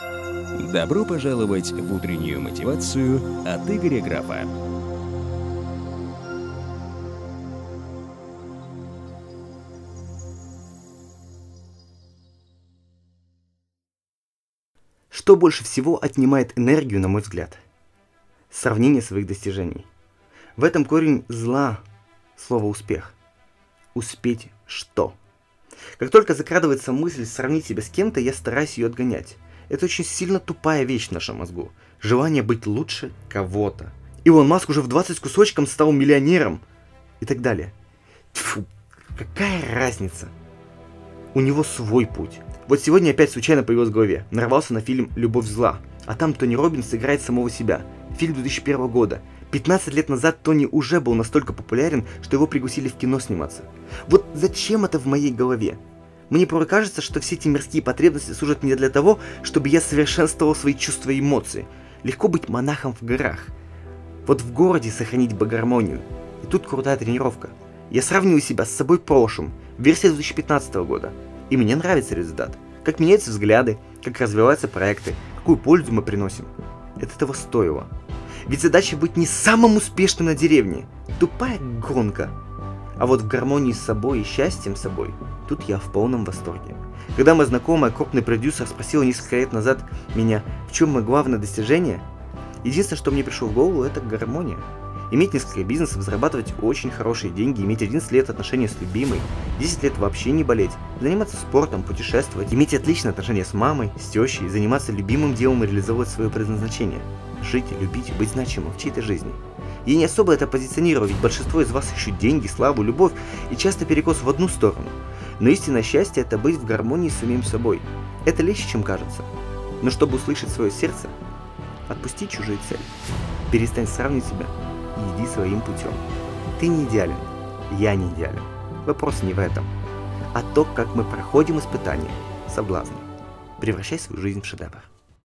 Добро пожаловать в утреннюю мотивацию от Игоря Графа. Что больше всего отнимает энергию, на мой взгляд? Сравнение своих достижений. В этом корень зла слово «успех». Успеть что? Как только закрадывается мысль сравнить себя с кем-то, я стараюсь ее отгонять. Это очень сильно тупая вещь в нашем мозгу. Желание быть лучше кого-то. Илон Маск уже в 20 кусочком стал миллионером. И так далее. Тьфу, какая разница? У него свой путь. Вот сегодня опять случайно появилось в голове. Нарвался на фильм «Любовь зла». А там Тони Робинс играет самого себя. Фильм 2001 года. 15 лет назад Тони уже был настолько популярен, что его пригласили в кино сниматься. Вот зачем это в моей голове? Мне порой кажется, что все эти мирские потребности служат не для того, чтобы я совершенствовал свои чувства и эмоции. Легко быть монахом в горах. Вот в городе сохранить бы гармонию. И тут крутая тренировка. Я сравниваю себя с собой прошлым, версия 2015 года. И мне нравится результат. Как меняются взгляды, как развиваются проекты, какую пользу мы приносим. Это того стоило. Ведь задача быть не самым успешным на деревне. Тупая гонка. А вот в гармонии с собой и счастьем собой, тут я в полном восторге. Когда моя знакомая, крупный продюсер, спросила несколько лет назад меня, в чем мое главное достижение, единственное, что мне пришло в голову, это гармония. Иметь несколько бизнесов, зарабатывать очень хорошие деньги, иметь 11 лет отношения с любимой, 10 лет вообще не болеть, заниматься спортом, путешествовать, иметь отличные отношения с мамой, с тещей, заниматься любимым делом и реализовывать свое предназначение. Жить, любить, быть значимым в чьей-то жизни. Я не особо это позиционирую, ведь большинство из вас ищут деньги, славу, любовь и часто перекос в одну сторону. Но истинное счастье это быть в гармонии с самим собой. Это легче, чем кажется. Но чтобы услышать свое сердце, отпусти чужие цели. Перестань сравнивать себя и иди своим путем. Ты не идеален, я не идеален. Вопрос не в этом, а то, как мы проходим испытания, соблазны. Превращай свою жизнь в шедевр.